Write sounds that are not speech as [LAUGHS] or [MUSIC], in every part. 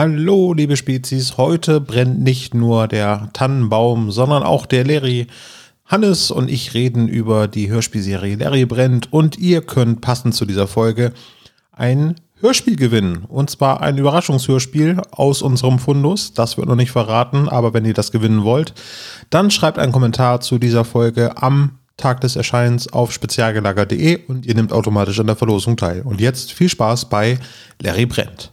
Hallo, liebe Spezies. Heute brennt nicht nur der Tannenbaum, sondern auch der Larry. Hannes und ich reden über die Hörspielserie Larry brennt und ihr könnt passend zu dieser Folge ein Hörspiel gewinnen. Und zwar ein Überraschungshörspiel aus unserem Fundus. Das wird noch nicht verraten, aber wenn ihr das gewinnen wollt, dann schreibt einen Kommentar zu dieser Folge am Tag des Erscheinens auf spezialgelager.de und ihr nehmt automatisch an der Verlosung teil. Und jetzt viel Spaß bei Larry Brennt.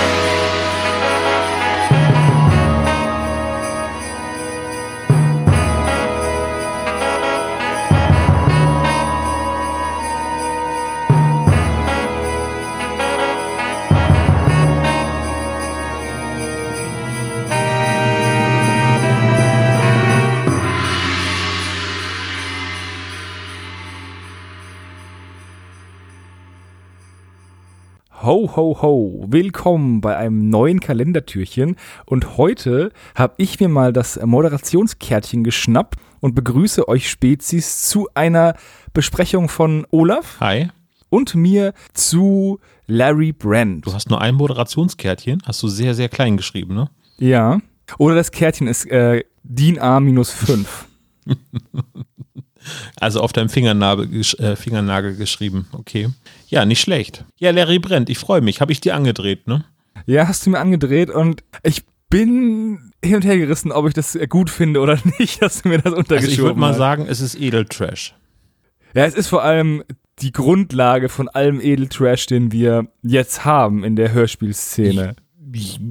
Ho, ho, ho. Willkommen bei einem neuen Kalendertürchen. Und heute habe ich mir mal das Moderationskärtchen geschnappt und begrüße euch Spezies zu einer Besprechung von Olaf. Hi. Und mir zu Larry Brand. Du hast nur ein Moderationskärtchen, hast du sehr, sehr klein geschrieben, ne? Ja. Oder das Kärtchen ist äh, DIN A-5. [LAUGHS] Also auf deinem Fingernagel, äh, Fingernagel geschrieben. Okay. Ja, nicht schlecht. Ja, Larry brennt. Ich freue mich. Habe ich dir angedreht, ne? Ja, hast du mir angedreht und ich bin hin und her gerissen, ob ich das gut finde oder [LAUGHS] nicht, dass du mir das untergeschoben Also ich würde mal sagen, es ist Edeltrash. Ja, es ist vor allem die Grundlage von allem Edeltrash, den wir jetzt haben in der Hörspielszene.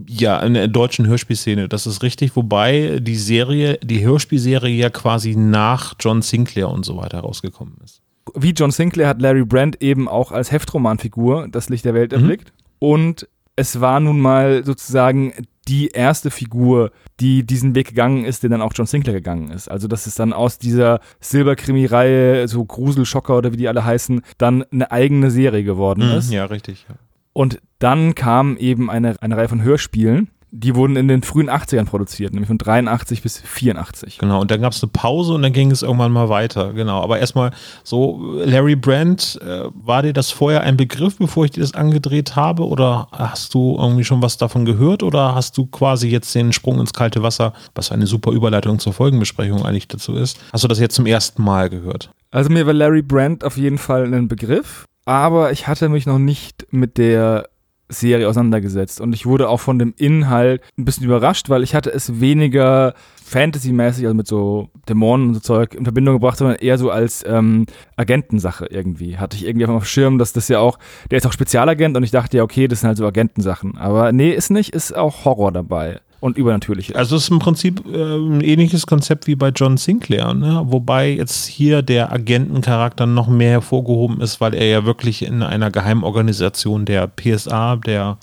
Ja, in der deutschen Hörspielszene, das ist richtig. Wobei die Serie, die Hörspielserie ja quasi nach John Sinclair und so weiter rausgekommen ist. Wie John Sinclair hat Larry Brand eben auch als Heftromanfigur das Licht der Welt Mhm. erblickt. Und es war nun mal sozusagen die erste Figur, die diesen Weg gegangen ist, den dann auch John Sinclair gegangen ist. Also, dass es dann aus dieser Silberkrimi-Reihe, so Gruselschocker oder wie die alle heißen, dann eine eigene Serie geworden ist. Mhm. Ja, richtig. Ja. Und dann kam eben eine, eine Reihe von Hörspielen, die wurden in den frühen 80ern produziert, nämlich von 83 bis 84. Genau, und dann gab es eine Pause und dann ging es irgendwann mal weiter. Genau, aber erstmal so, Larry Brandt, äh, war dir das vorher ein Begriff, bevor ich dir das angedreht habe? Oder hast du irgendwie schon was davon gehört? Oder hast du quasi jetzt den Sprung ins kalte Wasser, was eine super Überleitung zur Folgenbesprechung eigentlich dazu ist, hast du das jetzt zum ersten Mal gehört? Also mir war Larry Brand auf jeden Fall ein Begriff, aber ich hatte mich noch nicht mit der Serie auseinandergesetzt und ich wurde auch von dem Inhalt ein bisschen überrascht, weil ich hatte es weniger Fantasy-mäßig, also mit so Dämonen und so Zeug in Verbindung gebracht, sondern eher so als ähm, Agentensache irgendwie. Hatte ich irgendwie auf dem Schirm, dass das ja auch, der ist auch Spezialagent und ich dachte ja, okay, das sind halt so Agentensachen. Aber nee, ist nicht, ist auch Horror dabei und übernatürlich. Also es ist im Prinzip äh, ein ähnliches Konzept wie bei John Sinclair, ne? wobei jetzt hier der Agentencharakter noch mehr hervorgehoben ist, weil er ja wirklich in einer Geheimorganisation der PSA, der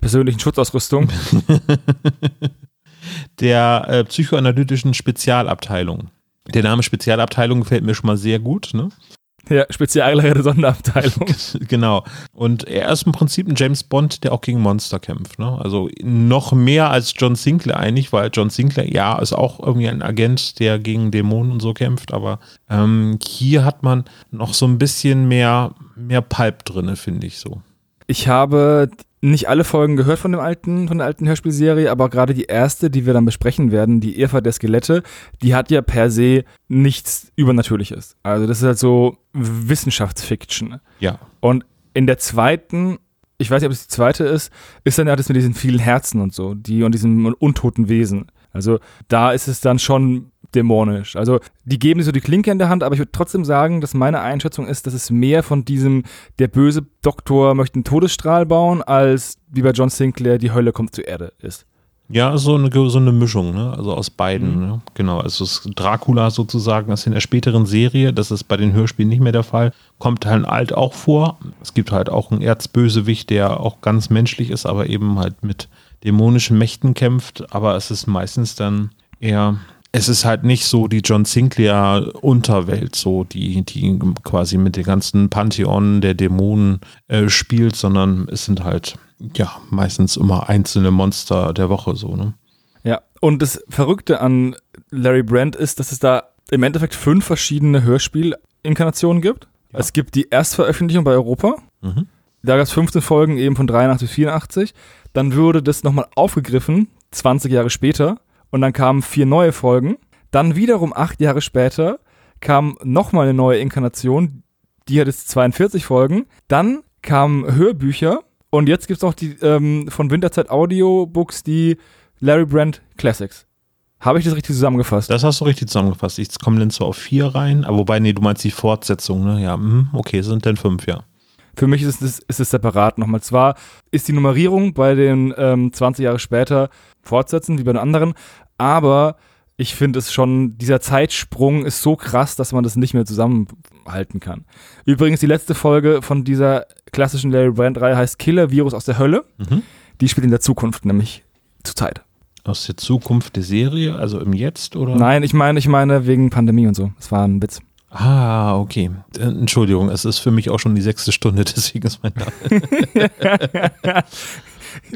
persönlichen Schutzausrüstung. [LAUGHS] der äh, psychoanalytischen Spezialabteilung. Der Name Spezialabteilung gefällt mir schon mal sehr gut, ne? Ja, spezialgelagerte Sonderabteilung. [LAUGHS] genau. Und er ist im Prinzip ein James Bond, der auch gegen Monster kämpft. Ne? Also noch mehr als John Sinclair eigentlich, weil John Sinclair, ja, ist auch irgendwie ein Agent, der gegen Dämonen und so kämpft. Aber ähm, hier hat man noch so ein bisschen mehr, mehr Pulp drin, finde ich so. Ich habe nicht alle Folgen gehört von dem alten, von der alten Hörspielserie, aber gerade die erste, die wir dann besprechen werden, die Irrfahrt der Skelette, die hat ja per se nichts Übernatürliches. Also das ist halt so Wissenschaftsfiction. Ja. Und in der zweiten, ich weiß nicht, ob es die zweite ist, ist dann ja das mit diesen vielen Herzen und so, die und diesen untoten Wesen. Also da ist es dann schon dämonisch. Also die geben so die Klinke in der Hand, aber ich würde trotzdem sagen, dass meine Einschätzung ist, dass es mehr von diesem, der böse Doktor möchte einen Todesstrahl bauen, als wie bei John Sinclair, die Hölle kommt zur Erde ist. Ja, so eine, so eine Mischung, ne? Also aus beiden, mhm. ne? Genau. Also Dracula sozusagen, das in der späteren Serie, das ist bei den Hörspielen nicht mehr der Fall, kommt halt alt auch vor. Es gibt halt auch einen Erzbösewicht, der auch ganz menschlich ist, aber eben halt mit dämonischen Mächten kämpft. Aber es ist meistens dann eher es ist halt nicht so die John Sinclair Unterwelt, so die, die quasi mit dem ganzen Pantheon der Dämonen äh, spielt, sondern es sind halt ja meistens immer einzelne Monster der Woche so, ne? Ja, und das Verrückte an Larry Brand ist, dass es da im Endeffekt fünf verschiedene Inkarnationen gibt. Ja. Es gibt die Erstveröffentlichung bei Europa. Mhm. Da gab es 15 Folgen eben von 83 bis 84. Dann wurde das nochmal aufgegriffen, 20 Jahre später. Und dann kamen vier neue Folgen. Dann wiederum acht Jahre später kam nochmal eine neue Inkarnation. Die hat jetzt 42 Folgen. Dann kamen Hörbücher. Und jetzt gibt es auch die ähm, von Winterzeit Audiobooks, die Larry Brand Classics. Habe ich das richtig zusammengefasst? Das hast du richtig zusammengefasst. Ich komme dann zwar auf vier rein, aber wobei, nee, du meinst die Fortsetzung, ne? Ja, mhm, okay, sind denn fünf, ja. Für mich ist es, ist es separat nochmal. Zwar ist die Nummerierung bei den ähm, 20 Jahre später fortsetzen, wie bei den anderen, aber ich finde es schon, dieser Zeitsprung ist so krass, dass man das nicht mehr zusammenhalten kann. Übrigens, die letzte Folge von dieser klassischen Larry Brand-Reihe heißt Killer Virus aus der Hölle. Mhm. Die spielt in der Zukunft, nämlich zur Zeit. Aus der Zukunft der Serie, also im Jetzt, oder? Nein, ich meine, ich meine wegen Pandemie und so. Das war ein Witz. Ah, okay. Äh, Entschuldigung, es ist für mich auch schon die sechste Stunde, [LAUGHS] deswegen ist mein Name. [LAUGHS]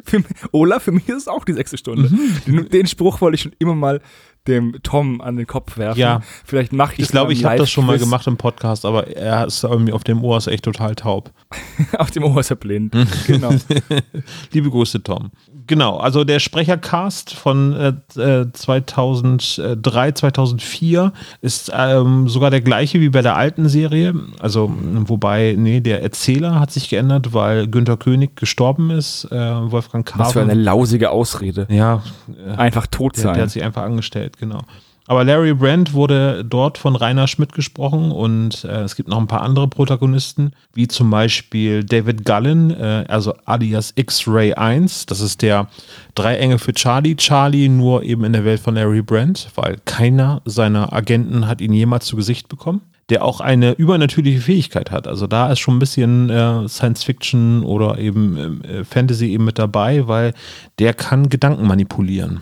Für Olaf, für mich ist es auch die sechste Stunde. Mhm. Den, den Spruch wollte ich schon immer mal dem Tom an den Kopf werfen. Ja. Vielleicht mache ich Ich das glaube, ich habe das schon mal gemacht im Podcast, aber er ist irgendwie auf dem Ohr ist echt total taub. [LAUGHS] Auf dem Ohr ist er blind. Mhm. genau. [LAUGHS] Liebe Grüße, Tom. Genau, also der Sprechercast von äh, äh, 2003, 2004 ist ähm, sogar der gleiche wie bei der alten Serie. Also, wobei, nee, der Erzähler hat sich geändert, weil Günter König gestorben ist. Äh, Wolfgang Was für eine lausige Ausrede. Ja, äh, Einfach tot der, der sein. hat sich einfach angestellt, genau. Aber Larry Brandt wurde dort von Rainer Schmidt gesprochen und äh, es gibt noch ein paar andere Protagonisten, wie zum Beispiel David Gullen, äh, also alias X-Ray 1. Das ist der drei Engel für Charlie. Charlie nur eben in der Welt von Larry Brandt, weil keiner seiner Agenten hat ihn jemals zu Gesicht bekommen. Der auch eine übernatürliche Fähigkeit hat. Also da ist schon ein bisschen äh, Science Fiction oder eben äh, Fantasy eben mit dabei, weil der kann Gedanken manipulieren.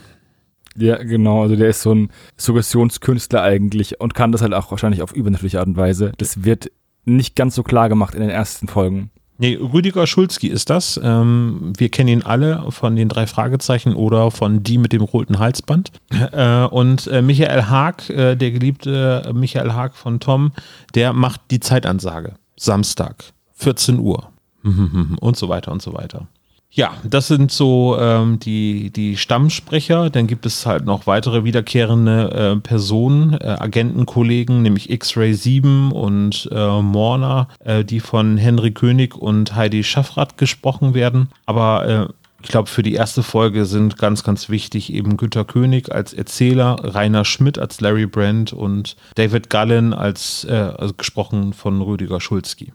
Ja, genau. Also der ist so ein Suggestionskünstler eigentlich und kann das halt auch wahrscheinlich auf übernatürliche Art und Weise. Das wird nicht ganz so klar gemacht in den ersten Folgen. Nee, Rüdiger Schulzki ist das. Ähm, wir kennen ihn alle von den drei Fragezeichen oder von die mit dem roten Halsband. Äh, und äh, Michael Haag, äh, der geliebte Michael Haag von Tom, der macht die Zeitansage. Samstag, 14 Uhr. [LAUGHS] Und so weiter und so weiter. Ja, das sind so ähm, die, die Stammsprecher. Dann gibt es halt noch weitere wiederkehrende äh, Personen, äh, Agentenkollegen, nämlich X-Ray 7 und äh, Morna, äh, die von Henry König und Heidi Schaffrath gesprochen werden. Aber äh, ich glaube, für die erste Folge sind ganz, ganz wichtig eben Günter König als Erzähler, Rainer Schmidt als Larry Brandt und David Gallen als äh, also gesprochen von Rüdiger Schulzki.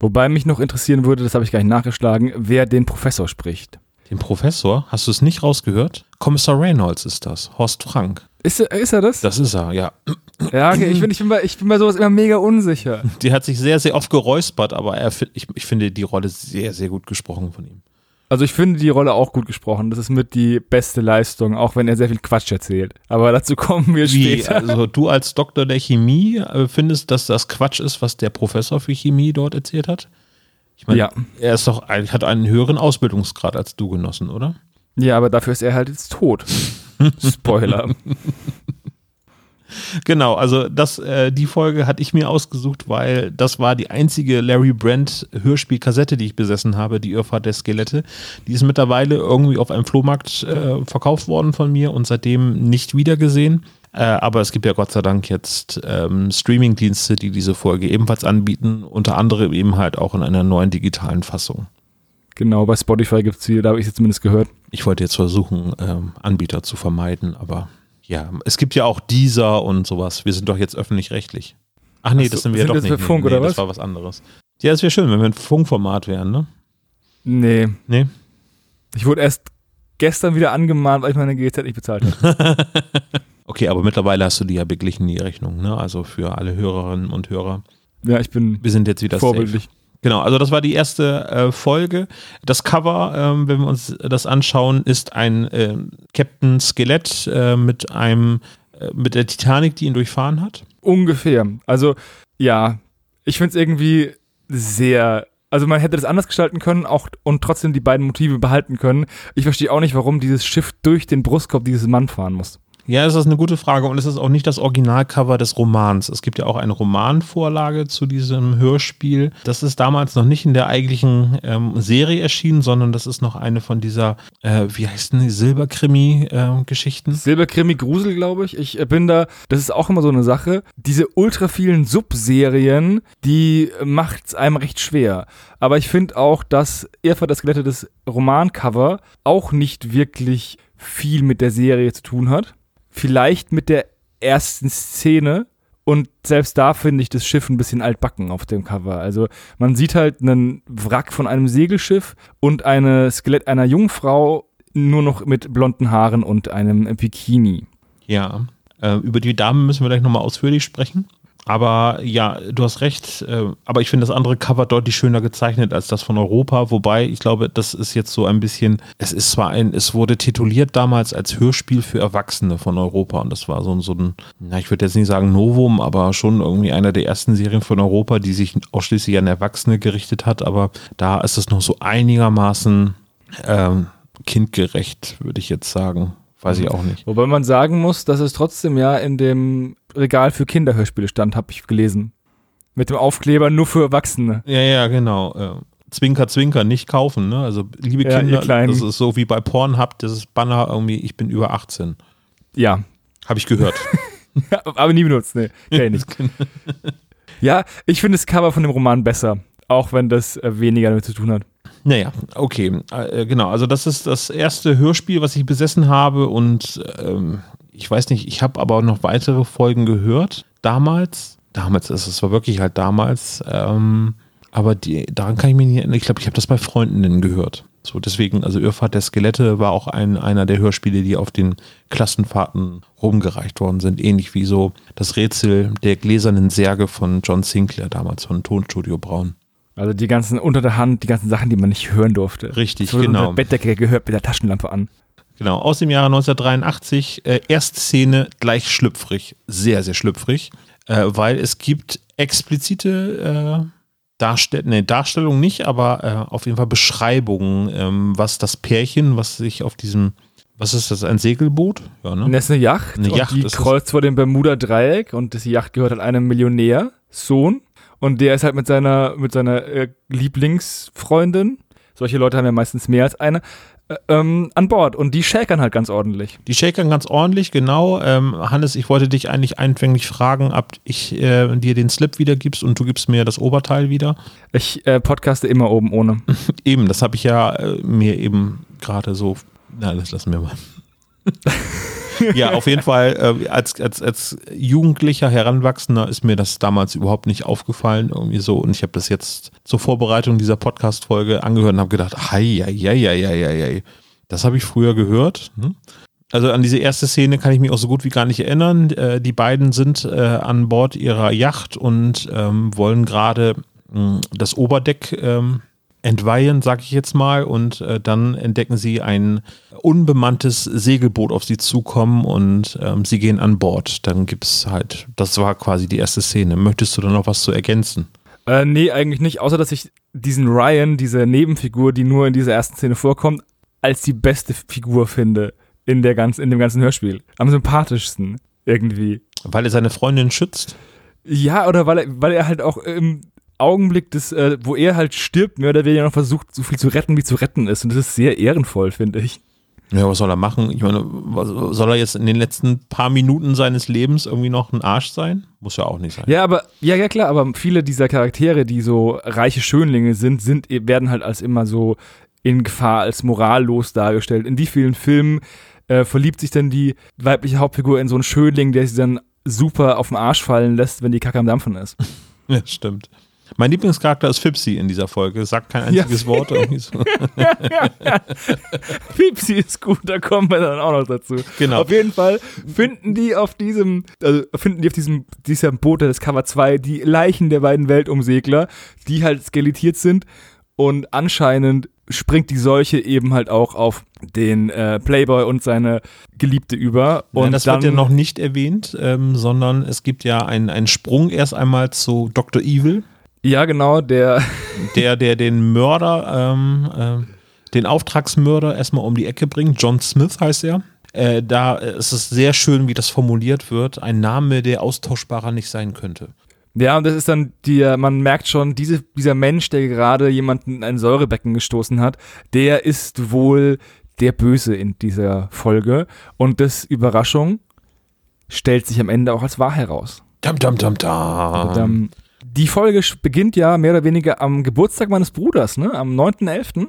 Wobei mich noch interessieren würde, das habe ich gar nicht nachgeschlagen, wer den Professor spricht. Den Professor, hast du es nicht rausgehört? Kommissar Reynolds ist das, Horst Frank. Ist er, ist er das? Das ist er, ja. Ja, okay. Ich bin, ich, bin bei, ich bin bei sowas immer mega unsicher. [LAUGHS] Die hat sich sehr, sehr oft geräuspert, aber er, ich, ich finde die Rolle sehr, sehr gut gesprochen von ihm. Also ich finde die Rolle auch gut gesprochen. Das ist mit die beste Leistung, auch wenn er sehr viel Quatsch erzählt. Aber dazu kommen wir Wie, später. also du als Doktor der Chemie äh, findest, dass das Quatsch ist, was der Professor für Chemie dort erzählt hat? Ich meine, Ja. er ist doch, ein- hat einen höheren Ausbildungsgrad als du genossen, oder? Ja, aber dafür ist er halt jetzt tot. [LAUGHS] Spoiler. Genau, also das, äh, die Folge hatte ich mir ausgesucht, weil das war die einzige Larry Brand Hörspielkassette, die ich besessen habe, die Irrfahrt der Skelette. Die ist mittlerweile irgendwie auf einem Flohmarkt äh, verkauft worden von mir und seitdem nicht wiedergesehen. Äh, aber es gibt ja Gott sei Dank jetzt ähm, Streamingdienste, die diese Folge ebenfalls anbieten, unter anderem eben halt auch in einer neuen digitalen Fassung. Genau, bei Spotify gibt es sie, da habe ich sie zumindest gehört. Ich wollte jetzt versuchen, ähm, Anbieter zu vermeiden, aber ja, es gibt ja auch dieser und sowas. Wir sind doch jetzt öffentlich-rechtlich. Ach nee, Ach so, das sind wir sind doch das nicht. für Funk nee, oder das was? war was anderes. Ja, es wäre schön, wenn wir ein Funkformat wären, ne? Nee. Nee. Ich wurde erst gestern wieder angemahnt, weil ich meine GZ nicht bezahlt habe. [LAUGHS] Okay, aber mittlerweile hast du die ja beglichen, die Rechnung, ne? Also für alle Hörerinnen und Hörer. ja, ich bin Wir sind jetzt wieder vorbildlich. safe. Genau, also das war die erste äh, Folge. Das Cover, ähm, wenn wir uns das anschauen, ist ein ähm, Captain Skelett äh, mit einem äh, mit der Titanic, die ihn durchfahren hat. Ungefähr. Also, ja, ich finde es irgendwie sehr. Also man hätte das anders gestalten können auch, und trotzdem die beiden Motive behalten können. Ich verstehe auch nicht, warum dieses Schiff durch den Brustkorb dieses Mann fahren muss. Ja, das ist eine gute Frage und es ist auch nicht das Originalcover des Romans. Es gibt ja auch eine Romanvorlage zu diesem Hörspiel. Das ist damals noch nicht in der eigentlichen ähm, Serie erschienen, sondern das ist noch eine von dieser, äh, wie heißt denn die, Silberkrimi-Geschichten? Äh, Silberkrimi-Grusel, glaube ich. Ich äh, bin da, das ist auch immer so eine Sache. Diese ultra vielen Subserien, die macht es einem recht schwer. Aber ich finde auch, dass Irrfahrt das Skelette des Romancover auch nicht wirklich viel mit der Serie zu tun hat vielleicht mit der ersten Szene. Und selbst da finde ich das Schiff ein bisschen altbacken auf dem Cover. Also man sieht halt einen Wrack von einem Segelschiff und eine Skelett einer Jungfrau nur noch mit blonden Haaren und einem Bikini. Ja, äh, über die Dame müssen wir gleich nochmal ausführlich sprechen. Aber ja, du hast recht. Äh, aber ich finde das andere Cover deutlich schöner gezeichnet als das von Europa. Wobei, ich glaube, das ist jetzt so ein bisschen, es ist zwar ein, es wurde tituliert damals als Hörspiel für Erwachsene von Europa. Und das war so, so ein, na, ich würde jetzt nicht sagen Novum, aber schon irgendwie einer der ersten Serien von Europa, die sich ausschließlich an Erwachsene gerichtet hat. Aber da ist es noch so einigermaßen ähm, kindgerecht, würde ich jetzt sagen. Weiß ich auch nicht. Wobei man sagen muss, dass es trotzdem ja in dem Regal für Kinderhörspiele stand, habe ich gelesen. Mit dem Aufkleber nur für Erwachsene. Ja, ja, genau. Zwinker, Zwinker, nicht kaufen. Ne? Also, liebe ja, Kinder, das ist so wie bei Pornhub, das ist Banner irgendwie, ich bin über 18. Ja. Habe ich gehört. [LAUGHS] Aber nie benutzt, ne. Kenn ich nicht. [LAUGHS] Ja, ich finde das Cover von dem Roman besser. Auch wenn das äh, weniger damit zu tun hat. Naja, okay, äh, genau. Also das ist das erste Hörspiel, was ich besessen habe und ähm, ich weiß nicht, ich habe aber noch weitere Folgen gehört. Damals, damals ist es war wirklich halt damals, ähm, aber die, daran kann ich mich nicht erinnern. Ich glaube, ich habe das bei Freundinnen gehört. So, deswegen, also Irrfahrt der Skelette war auch ein, einer der Hörspiele, die auf den Klassenfahrten rumgereicht worden sind. Ähnlich wie so das Rätsel der gläsernen Särge von John Sinclair damals von Tonstudio Braun. Also die ganzen unter der Hand, die ganzen Sachen, die man nicht hören durfte. Richtig, so genau. Unter Bettdecke gehört mit der Taschenlampe an. Genau, aus dem Jahre 1983. Äh, Erstszene gleich schlüpfrig, sehr, sehr schlüpfrig, äh, weil es gibt explizite äh, Darstell nee, Darstellungen nicht, aber äh, auf jeden Fall Beschreibungen, ähm, was das Pärchen, was sich auf diesem, was ist das, ein Segelboot? Ja, ne? Das ist eine Yacht. Eine Yacht die kreuzt vor dem Bermuda-Dreieck und die Yacht gehört an einem Millionär, Sohn. Und der ist halt mit seiner, mit seiner äh, Lieblingsfreundin, solche Leute haben ja meistens mehr als eine, äh, ähm, an Bord und die shakern halt ganz ordentlich. Die shakern ganz ordentlich, genau. Ähm, Hannes, ich wollte dich eigentlich einfänglich fragen, ob ich äh, dir den Slip wiedergibst und du gibst mir das Oberteil wieder. Ich äh, podcaste immer oben ohne. [LAUGHS] eben, das habe ich ja äh, mir eben gerade so. Na, das lassen wir mal. [LAUGHS] [LAUGHS] ja, auf jeden Fall, äh, als, als, als jugendlicher Heranwachsender ist mir das damals überhaupt nicht aufgefallen, irgendwie so. Und ich habe das jetzt zur Vorbereitung dieser Podcast-Folge angehört und habe gedacht, hei, hei, hei, hei, hei, das habe ich früher gehört. Hm? Also an diese erste Szene kann ich mich auch so gut wie gar nicht erinnern. Äh, die beiden sind äh, an Bord ihrer Yacht und ähm, wollen gerade hm, das Oberdeck ähm, entweihen, sag ich jetzt mal, und äh, dann entdecken sie ein unbemanntes Segelboot auf sie zukommen und ähm, sie gehen an Bord. Dann gibt es halt, das war quasi die erste Szene. Möchtest du da noch was zu ergänzen? Äh, nee, eigentlich nicht, außer dass ich diesen Ryan, diese Nebenfigur, die nur in dieser ersten Szene vorkommt, als die beste Figur finde in, der ganz, in dem ganzen Hörspiel. Am sympathischsten irgendwie. Weil er seine Freundin schützt? Ja, oder weil er, weil er halt auch im Augenblick, des, äh, wo er halt stirbt, mehr oder weniger noch versucht, so viel zu retten, wie zu retten ist. Und das ist sehr ehrenvoll, finde ich. Ja, was soll er machen? Ich meine, was, soll er jetzt in den letzten paar Minuten seines Lebens irgendwie noch ein Arsch sein? Muss ja auch nicht sein. Ja, aber, ja, ja, klar, aber viele dieser Charaktere, die so reiche Schönlinge sind, sind, werden halt als immer so in Gefahr, als morallos dargestellt. In wie vielen Filmen äh, verliebt sich denn die weibliche Hauptfigur in so einen Schönling, der sie dann super auf den Arsch fallen lässt, wenn die Kacke am Dampfen ist? [LAUGHS] ja, stimmt. Mein Lieblingscharakter ist Fipsi in dieser Folge. Sagt kein einziges ja. Wort. Irgendwie so. [LAUGHS] Fipsi ist gut, da kommen wir dann auch noch dazu. Genau. Auf jeden Fall finden die auf diesem, also finden die auf diesem, diesem Boot des Cover 2 die Leichen der beiden Weltumsegler, die halt skelettiert sind. Und anscheinend springt die Seuche eben halt auch auf den äh, Playboy und seine Geliebte über. Und ja, das wird ja noch nicht erwähnt, ähm, sondern es gibt ja einen, einen Sprung erst einmal zu Dr. Evil. Ja, genau, der. [LAUGHS] Der, der den Mörder, ähm, äh, den Auftragsmörder erstmal um die Ecke bringt. John Smith heißt er. äh, da ist es sehr schön, wie das formuliert wird. Ein Name, der austauschbarer nicht sein könnte. Ja, und das ist dann die, man merkt schon, diese, dieser Mensch, der gerade jemanden in ein Säurebecken gestoßen hat, der ist wohl der Böse in dieser Folge. Und das Überraschung stellt sich am Ende auch als wahr heraus. Dam, dam, dam, dam. Die Folge beginnt ja mehr oder weniger am Geburtstag meines Bruders, ne? Am 9.11.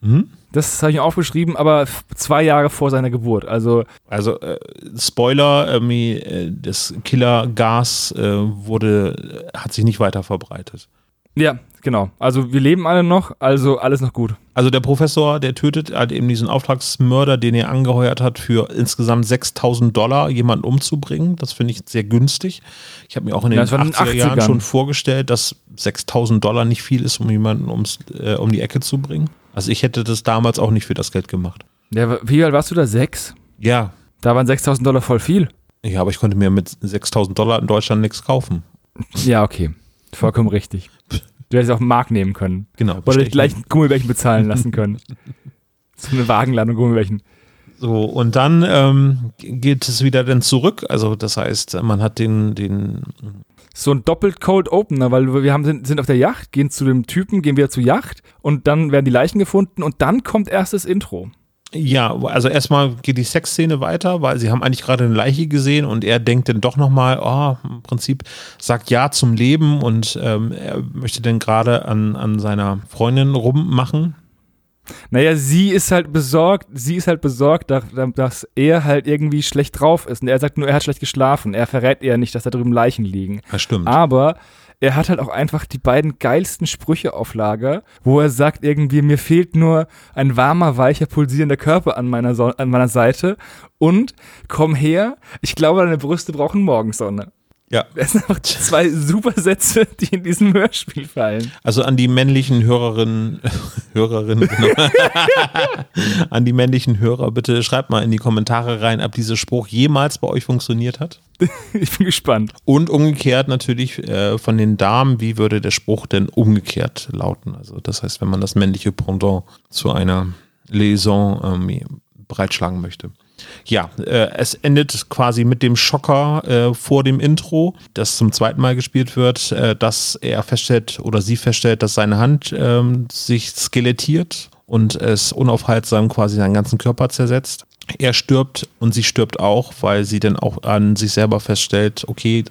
Mhm. Das habe ich mir aufgeschrieben, aber zwei Jahre vor seiner Geburt. Also, Also äh, Spoiler, irgendwie, äh, das Killergas äh, wurde, hat sich nicht weiter verbreitet. Ja, genau. Also, wir leben alle noch, also alles noch gut. Also der Professor, der tötet halt eben diesen Auftragsmörder, den er angeheuert hat, für insgesamt 6000 Dollar jemanden umzubringen. Das finde ich sehr günstig. Ich habe mir auch in den Ja, das war in den 80er Jahren 80ern. schon vorgestellt, dass 6000 Dollar nicht viel ist, um jemanden ums, äh, um die Ecke zu bringen. Also ich hätte das damals auch nicht für das Geld gemacht. Ja, wie alt warst du da? Sechs? Ja, Da waren 6000 Dollar voll viel. ja, aber ich konnte mir mit 6000 Dollar in Deutschland nichts kaufen. Ja, okay. Vollkommen richtig. Du hättest auch Mark nehmen können. Genau. Oder bestechen. gleich Gummibärchen bezahlen [LAUGHS] lassen können. so eine Wagenladung Gummibärchen. So, und dann ähm, geht es wieder dann zurück. Also das heißt, man hat den, den So ein doppelt Cold Opener, weil wir haben, sind, sind auf der Yacht, gehen zu dem Typen, gehen wieder zur Yacht und dann werden die Leichen gefunden und dann kommt erst das Intro. Ja, also erstmal geht die Sexszene weiter, weil sie haben eigentlich gerade eine Leiche gesehen und er denkt dann doch nochmal, oh, im Prinzip sagt Ja zum Leben und ähm, er möchte dann gerade an, an seiner Freundin rummachen. Naja, sie ist halt besorgt, sie ist halt besorgt, dass, dass er halt irgendwie schlecht drauf ist. Und er sagt nur, er hat schlecht geschlafen. Er verrät ihr nicht, dass da drüben Leichen liegen. Das stimmt. Aber er hat halt auch einfach die beiden geilsten Sprüche auf Lager, wo er sagt irgendwie, mir fehlt nur ein warmer, weicher, pulsierender Körper an meiner, so an meiner Seite und komm her, ich glaube, deine Brüste brauchen Morgensonne. Ja. [LAUGHS] Das sind einfach zwei super Sätze, die in diesem Hörspiel fallen. Also an die männlichen Hörerinnen, [LAUGHS] Hörerinnen, genau. [LAUGHS] an die männlichen Hörer, bitte schreibt mal in die Kommentare rein, ob dieser Spruch jemals bei euch funktioniert hat. Ich bin gespannt. Und umgekehrt natürlich äh, von den Damen, wie würde der Spruch denn umgekehrt lauten? Also das heißt, wenn man das männliche Pendant zu einer Liaison ähm, bereitschlagen möchte. Ja, äh, es endet quasi mit dem Schocker äh, vor dem Intro, das zum zweiten Mal gespielt wird, äh, dass er feststellt oder sie feststellt, dass seine Hand ähm, sich skelettiert und es unaufhaltsam quasi seinen ganzen Körper zersetzt. Er stirbt und sie stirbt auch, weil sie dann auch an sich selber feststellt, okay,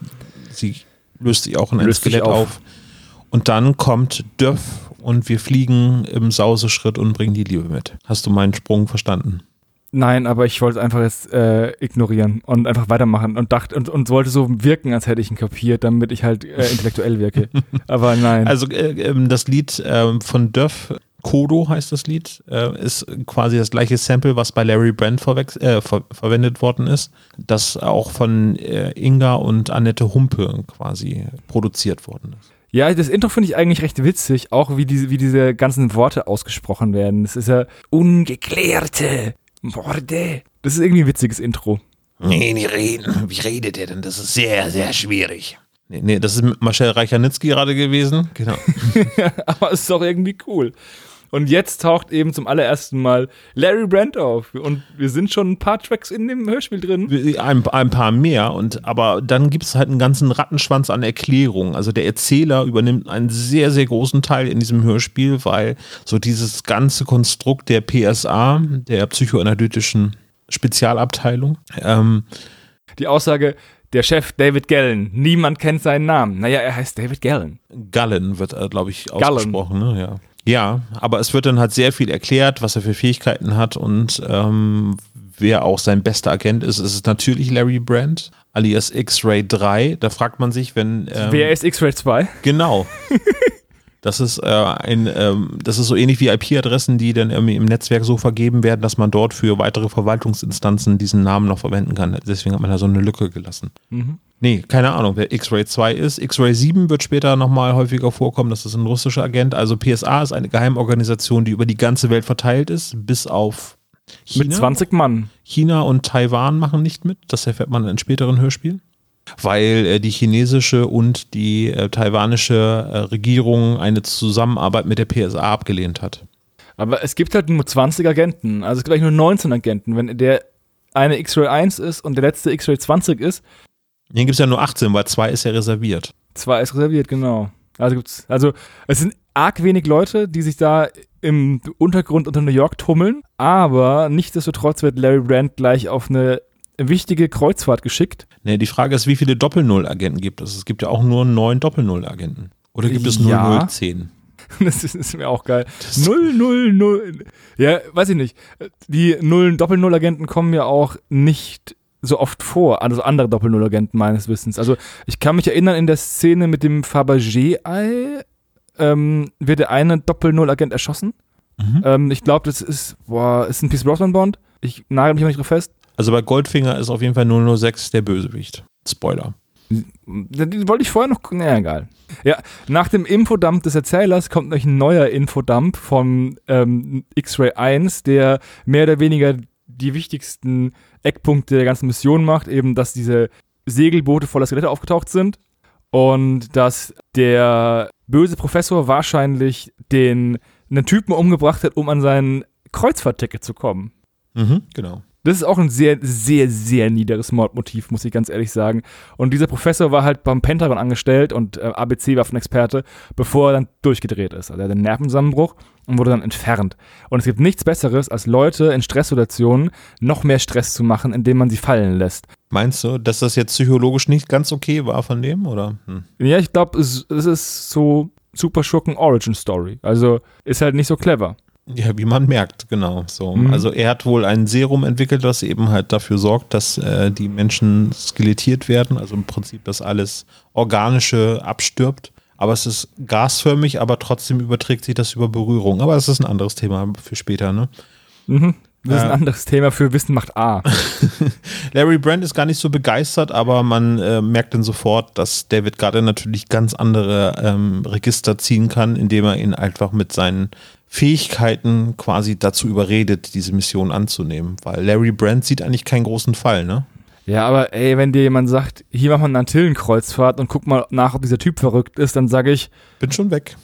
sie löst sich auch in ein Löst Skelett auf. auf. Und dann kommt Döff und wir fliegen im Sauseschritt und bringen die Liebe mit. Hast du meinen Sprung verstanden? Nein, aber ich wollte es einfach jetzt äh, ignorieren und einfach weitermachen und dachte und, und wollte so wirken, als hätte ich ihn kapiert, damit ich halt äh, intellektuell wirke. [LAUGHS] aber nein. Also äh, ähm, das Lied ähm, von Duff, Kodo heißt das Lied, äh, ist quasi das gleiche Sample, was bei Larry Brand äh, ver verwendet worden ist, das auch von äh, Inga und Annette Humpe quasi produziert worden ist. Ja, das Intro finde ich eigentlich recht witzig, auch wie diese, wie diese ganzen Worte ausgesprochen werden. Das ist ja ungeklärte Morde. Das ist irgendwie ein witziges Intro. Nee, nie reden. Wie redet der denn? Das ist sehr, sehr schwierig. Nee, nee das ist mit Marcel Reichernitzky gerade gewesen. Genau. [LAUGHS] Aber es ist auch irgendwie cool. Und jetzt taucht eben zum allerersten Mal Larry Brand auf. Und wir sind schon ein paar Tracks in dem Hörspiel drin. Ein, ein paar mehr, und aber dann gibt es halt einen ganzen Rattenschwanz an Erklärungen. Also der Erzähler übernimmt einen sehr, sehr großen Teil in diesem Hörspiel, weil so dieses ganze Konstrukt der PSA, der psychoanalytischen Spezialabteilung, ähm, Die Aussage, der Chef David Gallen. Niemand kennt seinen Namen. Naja, er heißt David Gallen. Gallen wird, äh, glaube ich, ausgesprochen. Ne? Ja. Ja, aber es wird dann halt sehr viel erklärt, was er für Fähigkeiten hat und ähm, wer auch sein bester Agent ist. Es ist natürlich Larry Brand, alias X-Ray 3. Da fragt man sich, wenn. Ähm, Wer ist X-Ray 2? Genau. [LAUGHS] Das ist, äh, ein, ähm, das ist so ähnlich wie IP-Adressen, die dann irgendwie im Netzwerk so vergeben werden, dass man dort für weitere Verwaltungsinstanzen diesen Namen noch verwenden kann. Deswegen hat man da so eine Lücke gelassen. Nee, keine Ahnung, wer X-Ray 2 ist. X-Ray 7 wird später nochmal häufiger vorkommen. Das ist ein russischer Agent. Also PSA ist eine Geheimorganisation, die über die ganze Welt verteilt ist, bis auf China. Mit 20 Mann. China und Taiwan machen nicht mit. Das erfährt man in späteren Hörspielen. Weil äh, die chinesische und die äh, taiwanische äh, Regierung eine Zusammenarbeit mit der PSA abgelehnt hat. Aber es gibt halt nur 20 Agenten. Also es gibt eigentlich nur 19 Agenten. Wenn der eine X-Ray 1 ist und der letzte X-Ray 20 ist. Hier gibt es ja nur 18, weil zwei ist ja reserviert. Zwei ist reserviert, genau. Also, gibt's, also es sind arg wenig Leute, die sich da im Untergrund unter New York tummeln, aber nichtsdestotrotz wird Larry Brand gleich auf eine wichtige Kreuzfahrt geschickt. Nee, die Frage ist, wie viele Doppel-Null-Agenten gibt es? Es gibt ja auch nur neun Doppel-Null-Agenten. Oder gibt es Ja. 0010? [LAUGHS] Das ist, ist mir auch geil. 000. Ja, weiß ich nicht. Die Nullen Doppel-Null-Agenten kommen ja auch nicht so oft vor, also andere Doppel-Null-Agenten meines Wissens. Also ich kann mich erinnern, in der Szene mit dem Fabergé-Ei ähm, wird der eine Doppel-Null-Agent erschossen. Mhm. Ähm, ich glaube, das ist, boah, ist ein Pierce Brosnan Bond. Ich nagel mich auch nicht drauf fest. Also bei Goldfinger ist auf jeden Fall 006 der Bösewicht. Spoiler. Den wollte ich vorher noch. Naja, egal. Ja, nach dem Infodump des Erzählers kommt nämlich ein neuer Infodump von ähm, X-Ray 1, der mehr oder weniger die wichtigsten Eckpunkte der ganzen Mission macht. Eben, dass diese Segelboote voller Skelette aufgetaucht sind und dass der böse Professor wahrscheinlich den einen Typen umgebracht hat, um an sein Kreuzfahrtticket zu kommen. Mhm, genau. Das ist auch ein sehr, sehr, sehr niederes Mordmotiv, muss ich ganz ehrlich sagen. Und dieser Professor war halt beim Pentagon angestellt und äh, ABC-Waffenexperte, bevor er dann durchgedreht ist. Also er hat einen Nervenzusammenbruch und wurde dann entfernt. Und es gibt nichts Besseres, als Leute in Stresssituationen noch mehr Stress zu machen, indem man sie fallen lässt. Meinst du, dass das jetzt psychologisch nicht ganz okay war von dem? Oder? Hm. Ja, ich glaube, es, es ist so Super Schurken Origin Story. Also ist halt nicht so clever. Ja, wie man merkt, genau. So. Mhm. Also er hat wohl ein Serum entwickelt, was eben halt dafür sorgt, dass äh, die Menschen skelettiert werden. Also im Prinzip, dass alles Organische abstirbt. Aber es ist gasförmig, aber trotzdem überträgt sich das über Berührung. Aber das ist ein anderes Thema für später, ne? Mhm. Das ist ein Ja. anderes Thema für Wissen macht A. [LAUGHS] Larry Brand ist gar nicht so begeistert, aber man äh, merkt dann sofort, dass David Gardner natürlich ganz andere ähm, Register ziehen kann, indem er ihn einfach mit seinen Fähigkeiten quasi dazu überredet, diese Mission anzunehmen. Weil Larry Brand sieht eigentlich keinen großen Fall, ne? Ja, aber ey, wenn dir jemand sagt, hier machen wir eine Antillenkreuzfahrt und guck mal nach, ob dieser Typ verrückt ist, dann sage ich, Bin schon weg.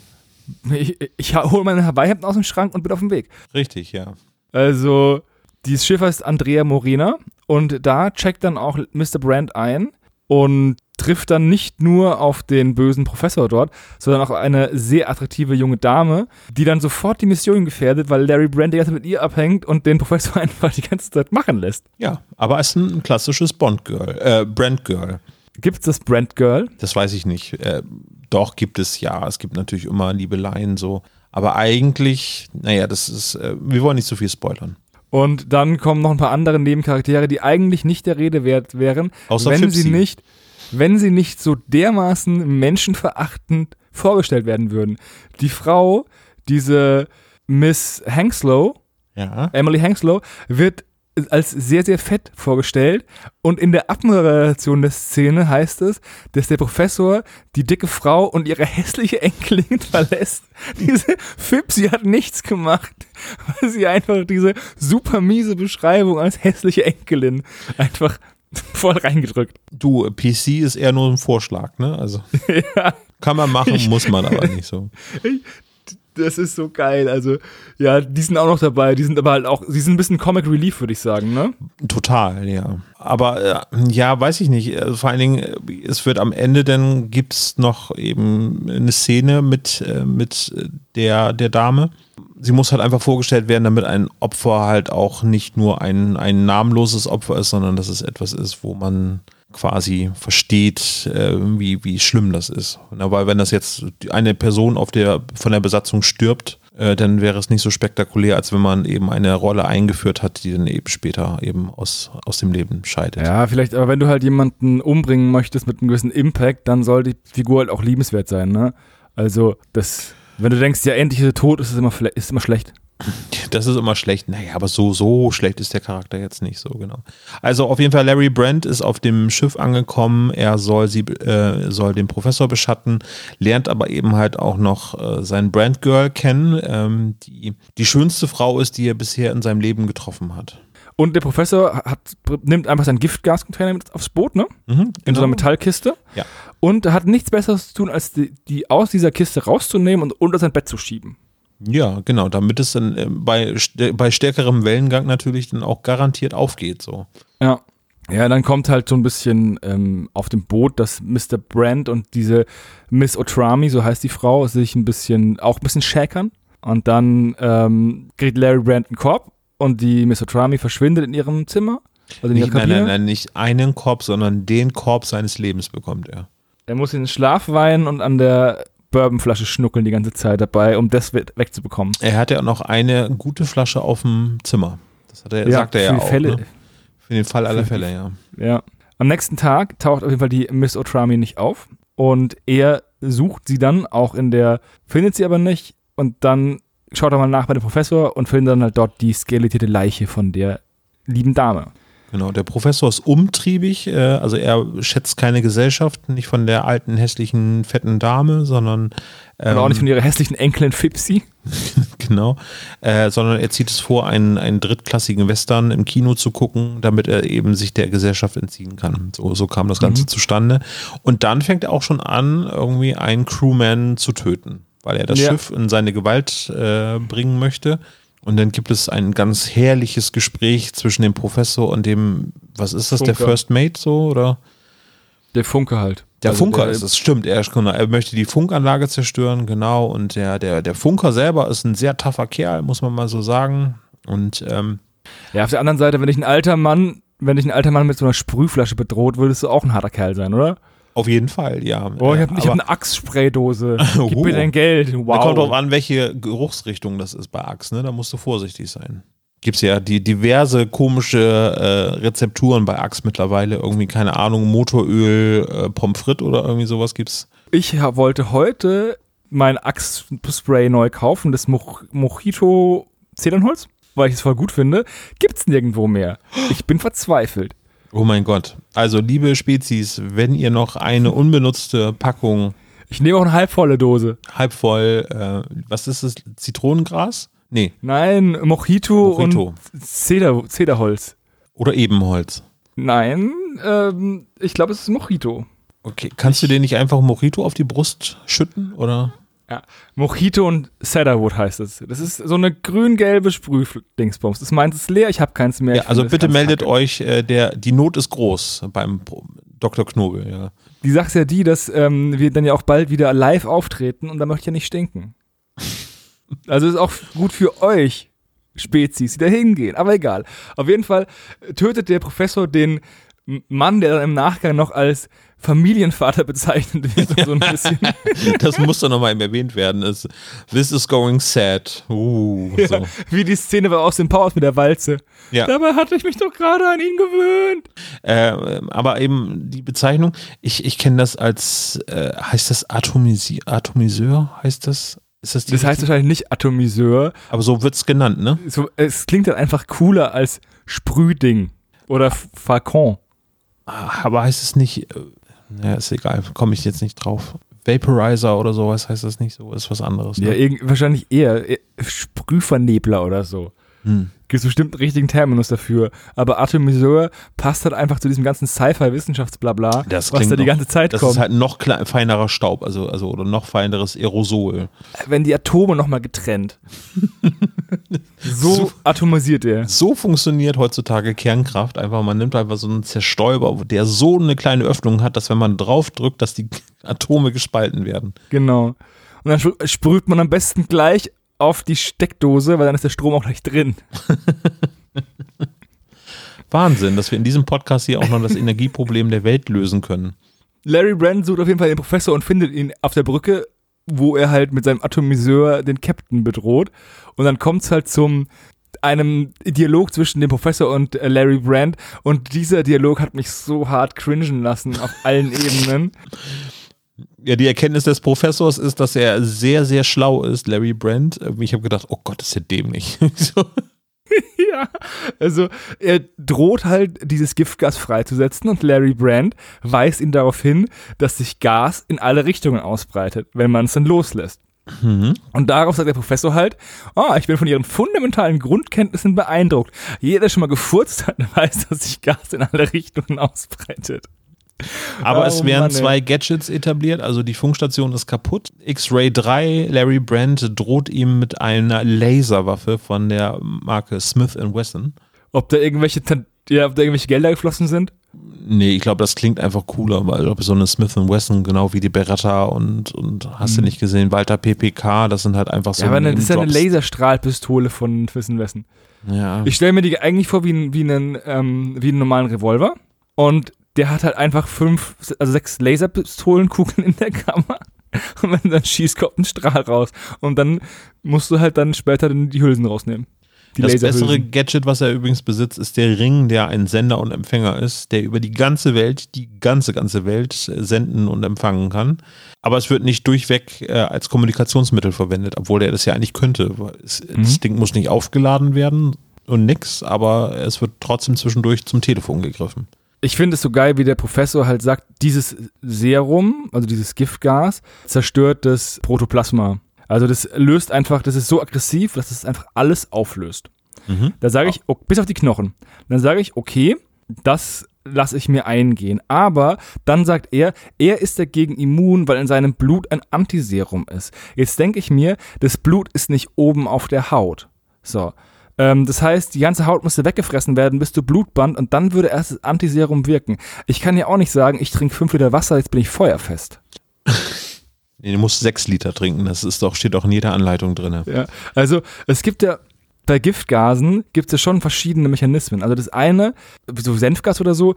ich, ich hole meine Hawaii-Hemden aus dem Schrank und bin auf dem Weg. Richtig, ja. Also, dieses Schiff heißt Andrea Morena und da checkt dann auch Mr. Brand ein und trifft dann nicht nur auf den bösen Professor dort, sondern auch eine sehr attraktive junge Dame, die dann sofort die Mission gefährdet, weil Larry Brand die ganze Zeit mit ihr abhängt und den Professor [LAUGHS] einfach die ganze Zeit machen lässt. Ja, aber es ist ein klassisches Bond-Girl, äh, Brand-Girl. Gibt's das Brand Girl? Das weiß ich nicht. Äh, doch, gibt es ja. Es gibt natürlich immer Liebeleien so. Aber eigentlich, naja, das ist, äh, wir wollen nicht zu viel spoilern. Und dann kommen noch ein paar andere Nebencharaktere, die eigentlich nicht der Rede wert wären, Außer wenn Fipsi. sie nicht, wenn sie nicht so dermaßen menschenverachtend vorgestellt werden würden. Die Frau, diese Miss Hangslow, Ja. Emily Hangslow, wird als sehr, sehr fett vorgestellt. Und in der Abmoderation der Szene heißt es, dass der Professor die dicke Frau und ihre hässliche Enkelin [LAUGHS] verlässt. Diese Fipsi hat nichts gemacht, weil sie einfach diese super miese Beschreibung als hässliche Enkelin einfach [LAUGHS] voll reingedrückt. Du, PC ist eher nur ein Vorschlag, ne? Also [LAUGHS] ja, kann man machen, muss man aber nicht so. Das ist so geil. Also, ja, die sind auch noch dabei. Die sind aber halt auch, sie sind ein bisschen Comic Relief, würde ich sagen, ne? Total, ja. Aber äh, ja, weiß ich nicht. Also, vor allen Dingen, äh, es wird am Ende, dann gibt es noch eben eine Szene mit, äh, mit der, der Dame. Sie muss halt einfach vorgestellt werden, damit ein Opfer halt auch nicht nur ein, ein namenloses Opfer ist, sondern dass es etwas ist, wo man quasi versteht, äh, wie, wie schlimm das ist. Na, weil wenn das jetzt eine Person auf der, von der Besatzung stirbt, äh, dann wäre es nicht so spektakulär, als wenn man eben eine Rolle eingeführt hat, die dann eben später eben aus, aus dem Leben scheidet. Ja, vielleicht, aber wenn du halt jemanden umbringen möchtest mit einem gewissen Impact, dann soll die Figur halt auch liebenswert sein, ne? Also, das, wenn du denkst, ja, endlich ist er tot, ist es immer, ist immer schlecht. Das ist immer schlecht. Naja, aber so, so schlecht ist der Charakter jetzt nicht so, genau. Also auf jeden Fall, Larry Brand ist auf dem Schiff angekommen. Er soll sie, äh, soll den Professor beschatten, lernt aber eben halt auch noch äh, sein Brand Girl kennen, ähm, die die schönste Frau ist, die er bisher in seinem Leben getroffen hat. Und der Professor hat, nimmt einfach seinen Giftgascontainer mit aufs Boot, ne? Mhm, In so einer Metallkiste. Ja. Und hat nichts Besseres zu tun, als die, die aus dieser Kiste rauszunehmen und unter sein Bett zu schieben. Ja, genau, damit es dann äh, bei, bei stärkerem Wellengang natürlich dann auch garantiert aufgeht. So. Ja. Ja, dann kommt halt so ein bisschen ähm, auf dem Boot, dass Mr. Brand und diese Miss Otrami, so heißt die Frau, sich ein bisschen, auch ein bisschen schäkern. Und dann ähm, kriegt Larry Brand einen Korb und die Miss Otrami verschwindet in ihrem Zimmer. Also Nicht, nein, nein, nein, nicht einen Korb, sondern den Korb seines Lebens bekommt er. Er muss in den Schlaf weinen und an der Bourbonflasche schnuckeln die ganze Zeit dabei, um das we- wegzubekommen. Er hat ja auch noch eine gute Flasche auf dem Zimmer. Das hat er, sagt er ja auch. Fälle. Ne? Für den Fall aller Fälle, ja. Ja. Am nächsten Tag taucht auf jeden Fall die Miss Otrami nicht auf und er sucht sie dann auch in der, findet sie aber nicht und dann schaut er mal nach bei dem Professor und findet dann halt dort die skelettierte Leiche von der lieben Dame. Genau, der Professor ist umtriebig, äh, also er schätzt keine Gesellschaft, nicht von der alten, hässlichen, fetten Dame, sondern ähm, Und auch nicht von ihrer hässlichen Enkelin Fipsi. [LAUGHS] genau, äh, sondern er zieht es vor, einen, einen drittklassigen Western im Kino zu gucken, damit er eben sich der Gesellschaft entziehen kann. So, so kam das Ganze Mhm. zustande. Und dann fängt er auch schon an, irgendwie einen Crewman zu töten, weil er das Ja. Schiff in seine Gewalt äh, bringen möchte. Und dann gibt es ein ganz herrliches Gespräch zwischen dem Professor und dem, was ist das, der Funker. First Mate so, oder? Der Funke halt. Der Also Funker der- ist es, stimmt. Er, ist- er möchte die Funkanlage zerstören, genau. Und der, der, der Funker selber ist ein sehr taffer Kerl, muss man mal so sagen. Und ähm, Ja, auf der anderen Seite, wenn ich ein alter Mann, wenn dich ein alter Mann mit so einer Sprühflasche bedroht, würdest du auch ein harter Kerl sein, oder? Auf jeden Fall, ja. Oh, ich habe hab eine Achsspraydose. [LAUGHS] Gib Oh. mir dein Geld. Da Wow. kommt drauf an, welche Geruchsrichtung das ist bei Axt, ne? Da musst du vorsichtig sein. Gibt es ja die diverse komische äh, Rezepturen bei Axt mittlerweile. Irgendwie, keine Ahnung, Motoröl, äh, Pommes frites oder irgendwie sowas gibt's. Ich wollte heute mein Axe-Spray neu kaufen, das Mo Mojito Zedernholz, weil ich es voll gut finde. Gibt's nirgendwo mehr. Ich bin verzweifelt. Oh mein Gott. Also, liebe Spezies, wenn ihr noch eine unbenutzte Packung Ich nehme auch eine halbvolle Dose. halb voll, äh, was ist das? Zitronengras? Nee. Nein, Mojito, Mojito. und Zeder Zederholz. Oder Ebenholz. Nein, ähm, ich glaube, es ist Mojito. Okay. Kannst du dir nicht einfach Mojito auf die Brust schütten? Oder? Ja, Mojito und Cedarwood heißt es. Das ist so eine grün-gelbe Sprühdingsbums. Das meint es leer, ich habe keins mehr. Ja, also bitte meldet kacke. euch, äh, der, die Not ist groß beim Dr. Knobel, ja. Die Sache ist ja die, dass ähm, wir dann ja auch bald wieder live auftreten und da möchte ich ja nicht stinken. [LAUGHS] Also ist auch gut für euch, Spezies, die da hingehen. Aber egal. Auf jeden Fall tötet der Professor den Mann, der dann im Nachgang noch als Familienvater bezeichnet wird. So ein bisschen. [LAUGHS] Das muss doch nochmal erwähnt werden. Es, This is going sad. Uh, so. Wie die Szene bei Austin Powers mit der Walze. Ja. Dabei hatte ich mich doch gerade an ihn gewöhnt. Äh, aber eben die Bezeichnung, ich, ich kenne das als, äh, heißt das Atomisi Atomiseur? Heißt das? Ist das die Das heißt wahrscheinlich nicht Atomiseur. aber so wird es genannt, ne? So, es klingt dann einfach cooler als Sprühding oder Falcon. Ah, Aber heißt es nicht, äh, ja, ist egal, komme ich jetzt nicht drauf. Vaporizer oder sowas heißt das nicht so, ist was anderes. Ja, Ne? irgend, wahrscheinlich eher Sprühvernebler oder so. Hm. Gibt bestimmt einen richtigen Terminus dafür. Aber Atomiseur passt halt einfach zu diesem ganzen Sci-Fi-Wissenschaftsblabla, Das was da die noch- ganze Zeit Das kommt. ist halt noch klein, feinerer Staub, also, also oder noch feineres Aerosol. Wenn die Atome nochmal getrennt. [LAUGHS] so So- atomisiert er. So funktioniert heutzutage Kernkraft. Einfach, man nimmt einfach so einen Zerstäuber, der so eine kleine Öffnung hat, dass wenn man drauf drückt, dass die [LAUGHS] Atome gespalten werden. Genau. Und dann spr- sprüht man am besten gleich auf die Steckdose, weil dann ist der Strom auch gleich drin. [LAUGHS] Wahnsinn, dass wir in diesem Podcast hier auch noch das Energieproblem der Welt lösen können. Larry Brand sucht auf jeden Fall den Professor und findet ihn auf der Brücke, wo er halt mit seinem Atomiseur den Captain bedroht. Und dann kommt es halt zum einem Dialog zwischen dem Professor und äh, Larry Brand. Und dieser Dialog hat mich so hart cringen lassen auf allen [LAUGHS] Ebenen. Ja, die Erkenntnis des Professors ist, dass er sehr, sehr schlau ist, Larry Brand. Ich habe gedacht, oh Gott, ist der dämlich. [LAUGHS] so. [LAUGHS] ja, also er droht halt, dieses Giftgas freizusetzen und Larry Brand weist ihn darauf hin, dass sich Gas in alle Richtungen ausbreitet, wenn man es dann loslässt. Mhm. Und darauf sagt der Professor halt, ah, ich bin von ihren fundamentalen Grundkenntnissen beeindruckt. Jeder, der schon mal gefurzt hat, [LAUGHS] weiß, dass sich Gas in alle Richtungen ausbreitet. Aber Oh es werden Mann, zwei Gadgets etabliert, also die Funkstation ist kaputt. X-Ray 3, Larry Brand droht ihm mit einer Laserwaffe von der Marke Smith Wesson. Ob da irgendwelche, ja, ob da irgendwelche Gelder geflossen sind? Nee, ich glaube, das klingt einfach cooler, weil ob so eine Smith Wesson, genau wie die Beretta und, und hast du nicht gesehen, Walter PPK, das sind halt einfach so ja, aber das ist ja eine. Laserstrahlpistole von Wissen Wessen. Ja. Ich stelle mir die eigentlich vor wie, wie, einen, ähm, wie einen normalen Revolver und der hat halt einfach fünf, also sechs Laserpistolenkugeln in der Kammer [LAUGHS] und wenn du dann schießt, kommt ein Strahl raus und dann musst du halt dann später die Hülsen rausnehmen. Die das bessere. Gadget, was er übrigens besitzt, ist der Ring, der ein Sender und Empfänger ist, der über die ganze Welt, die ganze, ganze Welt äh, senden und empfangen kann. Aber es wird nicht durchweg äh, als Kommunikationsmittel verwendet, obwohl er das ja eigentlich könnte. Es, Mhm. Das Ding muss nicht aufgeladen werden und nix, aber es wird trotzdem zwischendurch zum Telefon gegriffen. Ich finde es so geil, wie der Professor halt sagt, dieses Serum, also dieses Giftgas, zerstört das Protoplasma. Also das löst einfach, das ist so aggressiv, dass es einfach alles auflöst. Mhm. Da sage ich, oh, bis auf die Knochen. Dann sage ich, okay, das lasse ich mir eingehen. Aber dann sagt er, er ist dagegen immun, weil in seinem Blut ein Antiserum ist. Jetzt denke ich mir, das Blut ist nicht oben auf der Haut. So. Ähm, das heißt, die ganze Haut müsste weggefressen werden, bis du Blutband und dann würde erst das Antiserum wirken. Ich kann ja auch nicht sagen, ich trinke 5 Liter Wasser, jetzt bin ich feuerfest. [LAUGHS] Nee, du musst sechs Liter trinken, das ist doch, steht auch in jeder Anleitung drin. Ja, also es gibt ja bei Giftgasen gibt es ja schon verschiedene Mechanismen. Also das eine, so Senfgas oder so,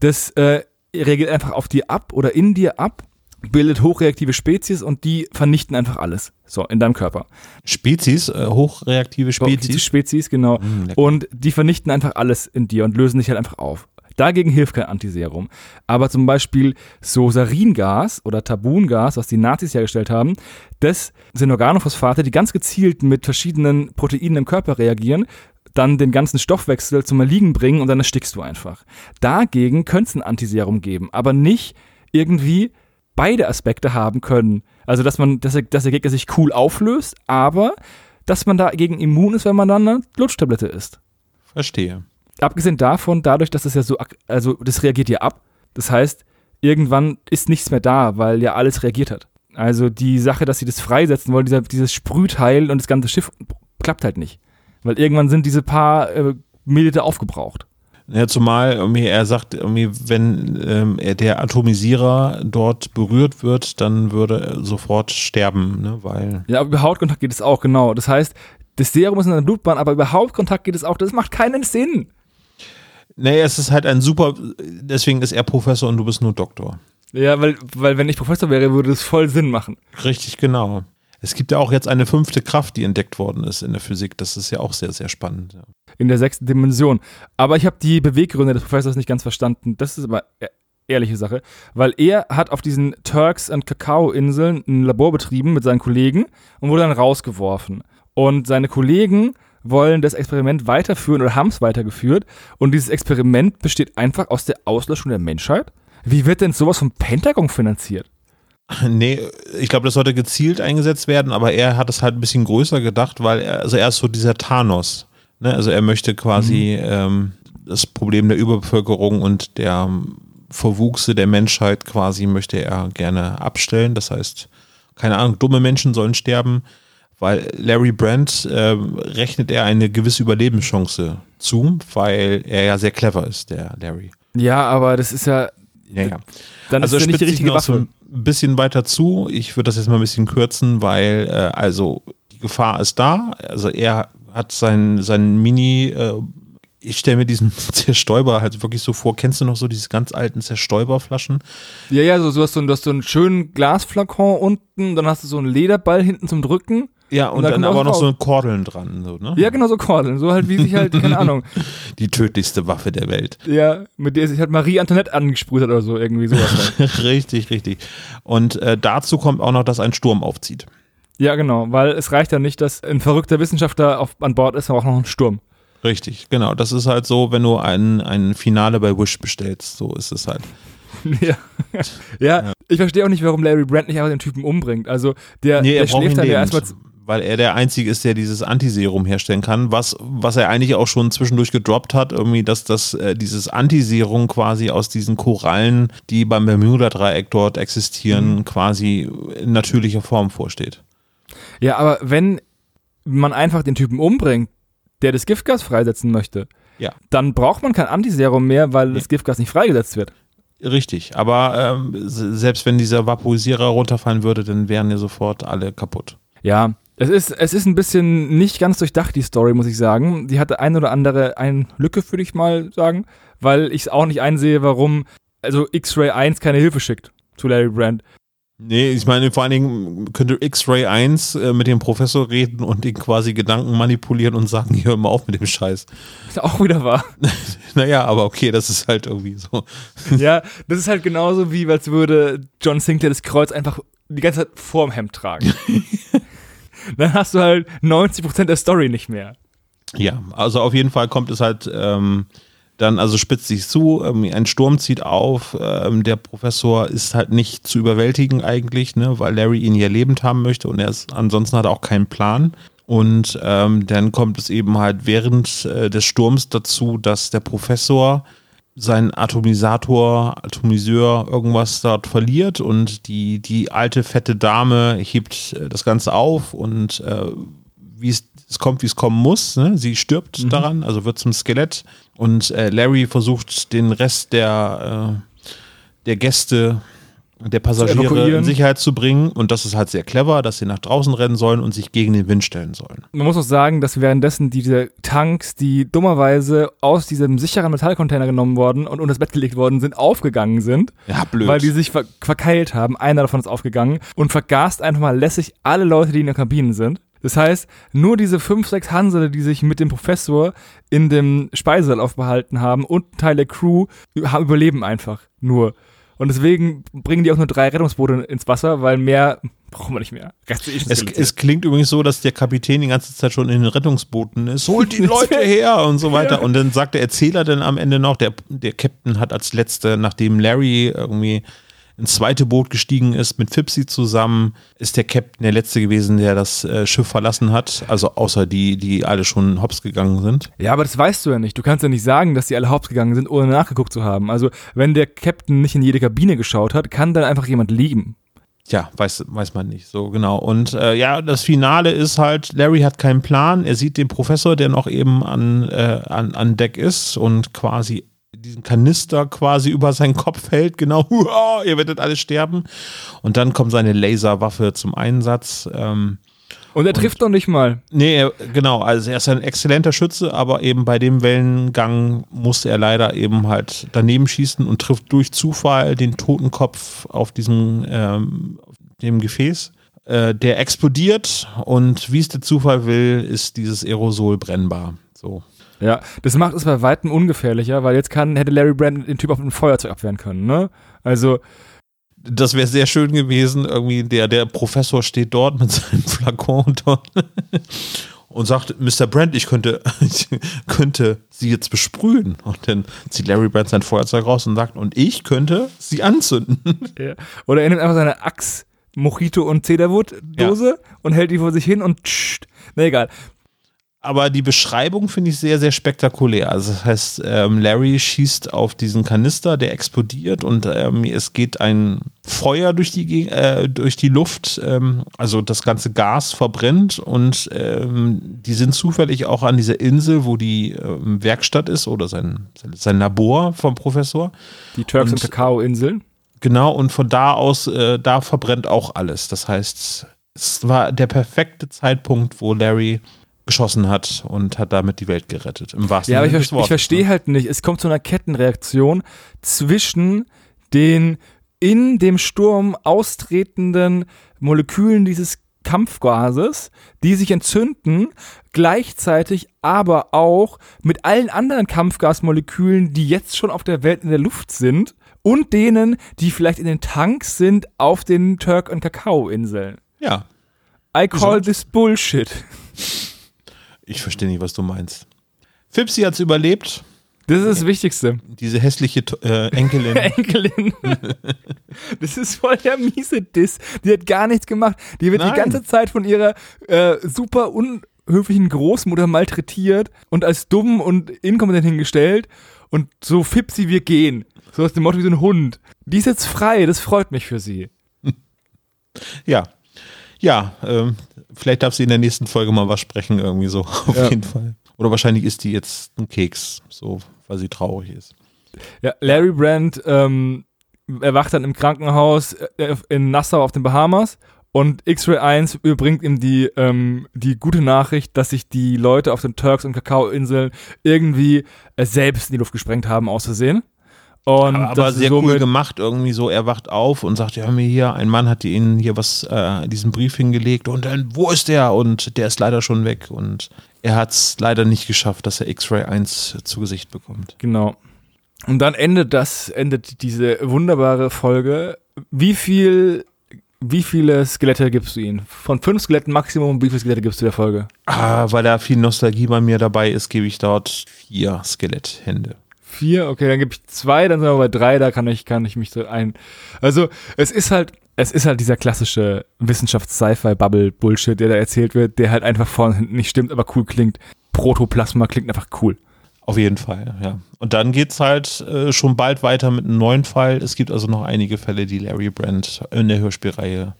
das äh, reagiert einfach auf dir ab oder in dir ab, bildet hochreaktive Spezies und die vernichten einfach alles. So, in deinem Körper. Spezies, äh, hochreaktive Spezies, Spezies. Spezies genau. Mm. Und die vernichten einfach alles in dir und lösen dich halt einfach auf. Dagegen hilft kein Antiserum. Aber zum Beispiel so Saringas oder Tabungas, was die Nazis hergestellt haben, das sind Organophosphate, die ganz gezielt mit verschiedenen Proteinen im Körper reagieren, dann den ganzen Stoffwechsel zum Erliegen bringen und dann erstickst du einfach. Dagegen könnte es ein Antiserum geben, aber nicht irgendwie beide Aspekte haben können. Also, dass man, dass der, dass der Gegner sich cool auflöst, aber dass man dagegen immun ist, wenn man dann eine Lutschtablette isst. Verstehe. Abgesehen davon, dadurch, dass das ja so, also das reagiert ja ab. Das heißt, irgendwann ist nichts mehr da, weil ja alles reagiert hat. Also die Sache, dass sie das freisetzen wollen, dieser, dieses Sprühteil und das ganze Schiff klappt halt nicht. Weil irgendwann sind diese paar äh, Milliliter aufgebraucht. Ja, zumal irgendwie er sagt, irgendwie, wenn ähm, er der Atomisierer dort berührt wird, dann würde er sofort sterben, ne? weil Ja, aber über Hautkontakt geht es auch, genau. Das heißt, das Serum ist in der Blutbahn, aber über Hautkontakt geht es auch. Das macht keinen Sinn. nee, es ist halt ein super, deswegen ist er Professor und du bist nur Doktor. Ja, weil, weil wenn ich Professor wäre, würde es voll Sinn machen. Richtig, genau. Es gibt ja auch jetzt eine fünfte Kraft, die entdeckt worden ist in der Physik. Das ist ja auch sehr, sehr spannend. In der sechsten Dimension. Aber ich habe die Beweggründe des Professors nicht ganz verstanden. Das ist aber e- ehrliche Sache. Weil er hat auf diesen Turks- und Kakao-Inseln ein Labor betrieben mit seinen Kollegen und wurde dann rausgeworfen. Und seine Kollegen wollen das Experiment weiterführen oder haben es weitergeführt. Und dieses Experiment besteht einfach aus der Auslöschung der Menschheit. Wie wird denn sowas vom Pentagon finanziert? Nee, ich glaube, das sollte gezielt eingesetzt werden, aber er hat es halt ein bisschen größer gedacht, weil er, also er ist so dieser Thanos. Ne? Also er möchte quasi ähm, das Problem der Überbevölkerung und der ähm, Verwuchse der Menschheit quasi möchte er gerne abstellen. Das heißt, keine Ahnung, dumme Menschen sollen sterben, weil Larry Brandt äh, rechnet er eine gewisse Überlebenschance zu, weil er ja sehr clever ist, der Larry. Ja, aber das ist ja. Ja, ja. Dann Also ist ja nicht die richtige noch so Waffe. ein bisschen weiter zu. Ich würde das jetzt mal ein bisschen kürzen, weil äh, also die Gefahr ist da. Also er hat sein, sein Mini, äh, ich stelle mir diesen [LAUGHS] Zerstäuber halt wirklich so vor. Kennst du noch so diese ganz alten Zerstäuberflaschen? Ja, ja, so, so hast du, du hast so einen schönen Glasflakon unten, dann hast du so einen Lederball hinten zum Drücken. Ja, und, Und da dann kommt aber noch raus. so Kordeln dran. So, ne? Ja, genau so Kordeln. So halt, wie sich halt, keine [LAUGHS] Ahnung. Die tödlichste Waffe der Welt. Ja, mit der sich halt Marie Antoinette angesprüht hat oder so, irgendwie sowas. halt. [LAUGHS] richtig, richtig. Und äh, dazu kommt auch noch, dass ein Sturm aufzieht. Ja, genau, weil es reicht ja nicht, dass ein verrückter Wissenschaftler auf, an Bord ist, aber auch noch ein Sturm. Richtig, genau. Das ist halt so, wenn du ein, ein Finale bei Wish bestellst. So ist es halt. [LAUGHS] ja. ja, ich verstehe auch nicht, warum Larry Brand nicht einfach den Typen umbringt. Also, der, Nee, er der schläft dann ja erstmal. weil er der Einzige ist, der dieses Antiserum herstellen kann, was, was er eigentlich auch schon zwischendurch gedroppt hat, irgendwie, dass das, äh, dieses Antiserum quasi aus diesen Korallen, die beim Bermuda-Dreieck dort existieren, mhm. quasi in natürlicher Form vorsteht. Ja, aber wenn man einfach den Typen umbringt, der das Giftgas freisetzen möchte, ja. dann braucht man kein Antiserum mehr, weil das Giftgas nicht freigesetzt wird. Richtig, aber ähm, selbst wenn dieser Vaporisierer runterfallen würde, dann wären ja sofort alle kaputt. Ja, es ist, es ist ein bisschen nicht ganz durchdacht, die Story, muss ich sagen. Die hatte ein oder andere eine Lücke, würde ich mal sagen, weil ich es auch nicht einsehe, warum also X-Ray 1 keine Hilfe schickt zu Larry Brand. Nee, ich meine, vor allen Dingen könnte X-Ray 1 äh, mit dem Professor reden und ihn quasi Gedanken manipulieren und sagen, hör mal auf mit dem Scheiß. [LAUGHS] Ist auch wieder wahr. [LAUGHS] naja, aber okay, das ist halt irgendwie so. [LAUGHS] ja, das ist halt genauso wie, als würde John Sinclair das Kreuz einfach die ganze Zeit vorm Hemd tragen. Dann hast du halt 90% der Story nicht mehr. Ja, also auf jeden Fall kommt es halt ähm, dann, also spitzt sich zu, ähm, ein Sturm zieht auf, ähm, der Professor ist halt nicht zu überwältigen eigentlich, ne, weil Larry ihn ja lebend haben möchte und er ist, ansonsten hat auch keinen Plan. Und ähm, dann kommt es eben halt während äh, des Sturms dazu, dass der Professor seinen Atomisator, Atomiseur, irgendwas dort verliert und die, die alte fette Dame hebt äh, das Ganze auf und äh, wie es, es kommt, wie es kommen muss. Ne? Sie stirbt mhm. daran, also wird zum Skelett und äh, Larry versucht den Rest der, äh, der Gäste der Passagiere in Sicherheit zu bringen. Und das ist halt sehr clever, dass sie nach draußen rennen sollen und sich gegen den Wind stellen sollen. Man muss auch sagen, dass währenddessen diese Tanks, die dummerweise aus diesem sicheren Metallcontainer genommen worden und unter das Bett gelegt worden sind, aufgegangen sind. Ja, blöd. Weil die sich ver verkeilt haben. Einer davon ist aufgegangen und vergast einfach mal lässig alle Leute, die in der Kabine sind. Das heißt, nur diese fünf, sechs Hansele, die sich mit dem Professor in dem Speisesaal aufbehalten haben und ein Teil der Crew, überleben einfach nur. Und deswegen bringen die auch nur drei Rettungsboote ins Wasser, weil mehr brauchen wir nicht mehr. Es, es, klingt übrigens so, dass der Kapitän die ganze Zeit schon in den Rettungsbooten ist. Holt die [LAUGHS] Leute her und so weiter. Und dann sagt der Erzähler dann am Ende noch, der, der Captain hat als letzte, nachdem Larry irgendwie ins zweite Boot gestiegen ist mit Fipsy zusammen, ist der Captain der letzte gewesen, der das äh, Schiff verlassen hat. Also außer die, die alle schon hops gegangen sind. Ja, aber das weißt du ja nicht. Du kannst ja nicht sagen, dass die alle hops gegangen sind, ohne nachgeguckt zu haben. Also wenn der Captain nicht in jede Kabine geschaut hat, kann dann einfach jemand liegen. Ja, weiß, weiß man nicht so genau. Und äh, ja, das Finale ist halt, Larry hat keinen Plan. Er sieht den Professor, der noch eben an, äh, an, an Deck ist und quasi diesen Kanister quasi über seinen Kopf hält, genau, [LAUGHS] ihr werdet alle sterben. Und dann kommt seine Laserwaffe zum Einsatz. Ähm, und er trifft und, noch nicht mal. Nee, genau, also er ist ein exzellenter Schütze, aber eben bei dem Wellengang musste er leider eben halt daneben schießen und trifft durch Zufall den Totenkopf auf diesem ähm, dem Gefäß. Äh, der explodiert und wie es der Zufall will, ist dieses Aerosol brennbar. So. Ja, das macht es bei weitem ungefährlicher, weil jetzt kann, hätte Larry Brand den Typ auf ein Feuerzeug abwehren können, ne? Also. Das wäre sehr schön gewesen, irgendwie, der, der Professor steht dort mit [LAUGHS] seinem Flakon dort und sagt, Mr. Brand, ich könnte, ich [LAUGHS] könnte sie jetzt besprühen. Und dann zieht Larry Brand sein Feuerzeug raus und sagt, und ich könnte sie anzünden. [LAUGHS] Ja. Oder er nimmt einfach seine Axt, Mojito und Cedarwood-Dose ja. und hält die vor sich hin und tscht. Na egal aber die Beschreibung finde ich sehr, sehr spektakulär. Also das heißt, ähm, Larry schießt auf diesen Kanister, der explodiert und ähm, es geht ein Feuer durch die, äh, durch die Luft. Ähm, also das ganze Gas verbrennt und ähm, die sind zufällig auch an dieser Insel, wo die ähm, Werkstatt ist oder sein, sein Labor vom Professor. Die Turks und, und Kakao-Inseln. Genau, und von da aus, äh, da verbrennt auch alles. Das heißt, es war der perfekte Zeitpunkt, wo Larry geschossen hat und hat damit die Welt gerettet. Im wahrsten ja, aber ich, ich verstehe ne? halt nicht. Es kommt zu einer Kettenreaktion zwischen den in dem Sturm austretenden Molekülen dieses Kampfgases, die sich entzünden, gleichzeitig aber auch mit allen anderen Kampfgasmolekülen, die jetzt schon auf der Welt in der Luft sind und denen, die vielleicht in den Tanks sind auf den Turk- und Kakao-Inseln. Ja. I call this bullshit. Ich verstehe nicht, was du meinst. Fipsi hat es überlebt. Das ist das Wichtigste. Diese hässliche äh, Enkelin. [LAUGHS] Enkelin. [LAUGHS] das ist voll der miese Diss. Die hat gar nichts gemacht. Die wird Nein. die ganze Zeit von ihrer äh, super unhöflichen Großmutter malträtiert und als dumm und inkompetent hingestellt. Und so fipsi wir gehen. So aus dem Motto wie so ein Hund. Die ist jetzt frei, das freut mich für sie. [LAUGHS] ja. Ja, ähm, vielleicht darf sie in der nächsten Folge mal was sprechen, irgendwie so, [LAUGHS] auf Ja. jeden Fall. Oder wahrscheinlich ist die jetzt ein Keks, so, weil sie traurig ist. Ja, Larry Brand ähm, erwacht dann im Krankenhaus äh, in Nassau auf den Bahamas und X-Ray 1 überbringt ihm die, ähm, die gute Nachricht, dass sich die Leute auf den Turks- und Kakaoinseln irgendwie äh, selbst in die Luft gesprengt haben, aus Versehen. Und aber aber sehr cool gemacht, irgendwie so, er wacht auf und sagt, ja, mir hier, ein Mann hat ihnen hier was, äh, diesen Brief hingelegt und dann, wo ist der? Und der ist leider schon weg und er hat es leider nicht geschafft, dass er X-Ray 1 zu Gesicht bekommt. Genau. Und dann endet das, endet diese wunderbare Folge. Wie viel, wie viele Skelette gibst du ihnen? Von fünf Skeletten Maximum, wie viele Skelette gibst du der Folge? Ah, weil da viel Nostalgie bei mir dabei ist, gebe ich dort vier Skeletthände. Vier, okay, dann gebe ich zwei, dann sind wir bei drei, da kann ich, kann ich mich so ein. Also, es ist halt, es ist halt dieser klassische Wissenschafts-Sci-Fi-Bubble-Bullshit, der da erzählt wird, der halt einfach vorne und hinten nicht stimmt, aber cool klingt. Protoplasma klingt einfach cool. Auf jeden Fall, ja. Und dann geht's halt äh, schon bald weiter mit einem neuen Fall. Es gibt also noch einige Fälle, die Larry Brand in der Hörspielreihe,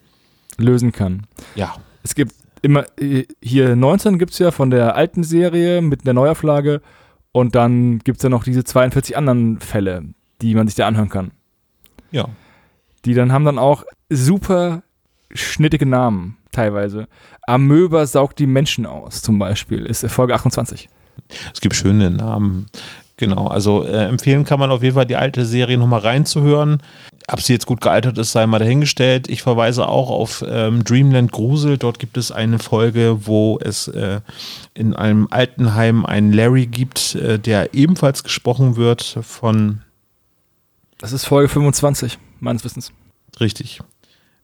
Lösen kann. ja, Es gibt immer, äh, hier 19 gibt es ja von der alten Serie mit der Neuauflage und dann gibt es ja noch diese 42 anderen Fälle, die man sich da anhören kann. ja. Die dann haben dann auch super schnittige Namen teilweise. Amöber saugt die Menschen aus, zum Beispiel, ist Folge 28. Es gibt schöne Namen. Genau, also äh, empfehlen kann man auf jeden Fall die alte Serie nochmal reinzuhören. Ob sie jetzt gut gealtert ist, sei mal dahingestellt. Ich verweise auch auf ähm, Dreamland Grusel. Dort gibt es eine Folge, wo es äh, in einem Altenheim einen Larry gibt, äh, der ebenfalls gesprochen wird von Das ist Folge 25, meines Wissens. Richtig.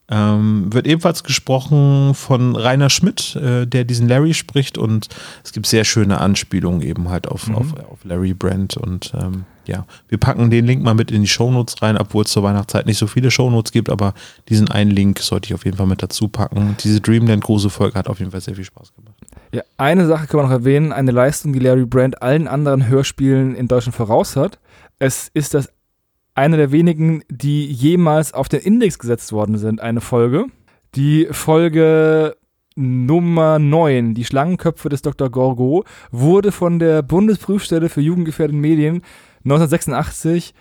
Ähm, wird ebenfalls gesprochen von Rainer Schmidt, äh, der diesen Larry spricht und es gibt sehr schöne Anspielungen eben halt auf, Mhm. auf, auf Larry Brand und ähm, ja, wir packen den Link mal mit in die Shownotes rein, obwohl es zur Weihnachtszeit nicht so viele Shownotes gibt, aber diesen einen Link sollte ich auf jeden Fall mit dazu packen. Diese Dreamland große Folge hat auf jeden Fall sehr viel Spaß gemacht. Ja, eine Sache kann man noch erwähnen, eine Leistung, die Larry Brand allen anderen Hörspielen in Deutschland voraus hat. Es ist das eine der wenigen, die jemals auf den Index gesetzt worden sind, eine Folge. Die Folge Nummer 9, die Schlangenköpfe des Dr. Gorgo, wurde von der Bundesprüfstelle für jugendgefährdende Medien 1986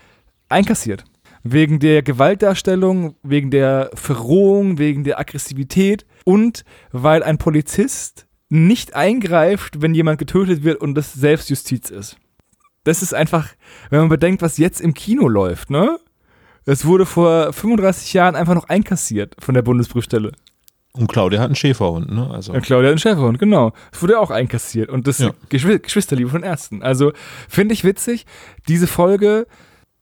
einkassiert. Wegen der Gewaltdarstellung, wegen der Verrohung, wegen der Aggressivität und weil ein Polizist nicht eingreift, wenn jemand getötet wird und das Selbstjustiz ist. Das ist einfach, wenn man bedenkt, was jetzt im Kino läuft, ne? Es wurde vor 35 Jahren einfach noch einkassiert von der Bundesprüfstelle. Und Claudia hat einen Schäferhund, ne? Also Ja, Claudia hat einen Schäferhund, genau. Es wurde auch einkassiert. Und das Ja. Geschw Geschwisterliebe von Ärzten. Also finde ich witzig. Diese Folge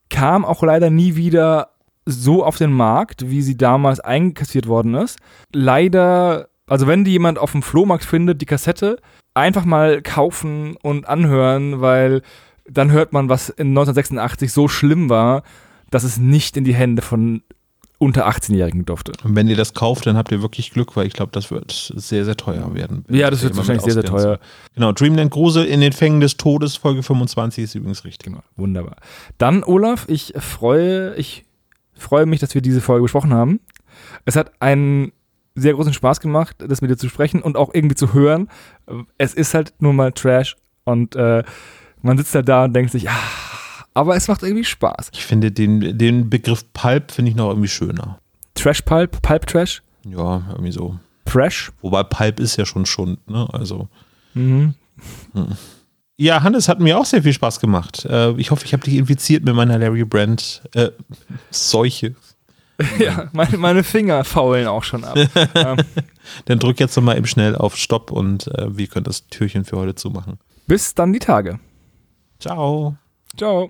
kam auch leider nie wieder so auf den Markt, wie sie damals einkassiert worden ist. Leider, also wenn die jemand auf dem Flohmarkt findet, die Kassette, einfach mal kaufen und anhören, weil dann hört man, was in 1986 so schlimm war, dass es nicht in die Hände von unter 18-Jährigen durfte. Und wenn ihr das kauft, dann habt ihr wirklich Glück, weil ich glaube, das wird sehr, sehr teuer werden. Ja, das wird wahrscheinlich sehr, sehr teuer. Genau, Dreamland Grusel in den Fängen des Todes, Folge 25 ist übrigens richtig. Genau, wunderbar. Dann, Olaf, ich freue, ich freue mich, dass wir diese Folge besprochen haben. Es hat einen sehr großen Spaß gemacht, das mit dir zu sprechen und auch irgendwie zu hören. Es ist halt nur mal Trash und äh, man sitzt halt da und denkt sich, ah, aber es macht irgendwie Spaß. Ich finde den, den Begriff Pulp finde ich noch irgendwie schöner. Trash Pulp, Pulp Trash, Ja, irgendwie so. Fresh. Wobei Pulp ist ja schon Schund, ne? Also. Mhm. Ja, Hannes hat mir auch sehr viel Spaß gemacht. Äh, ich hoffe, ich habe dich infiziert mit meiner Larry Brand äh, Seuche. [LAUGHS] Ja, meine, meine Finger faulen auch schon ab. [LAUGHS] ähm, Dann drück jetzt nochmal eben schnell auf Stopp und äh, wir können das Türchen für heute zumachen. bis dann die Tage. Ciao. Ciao.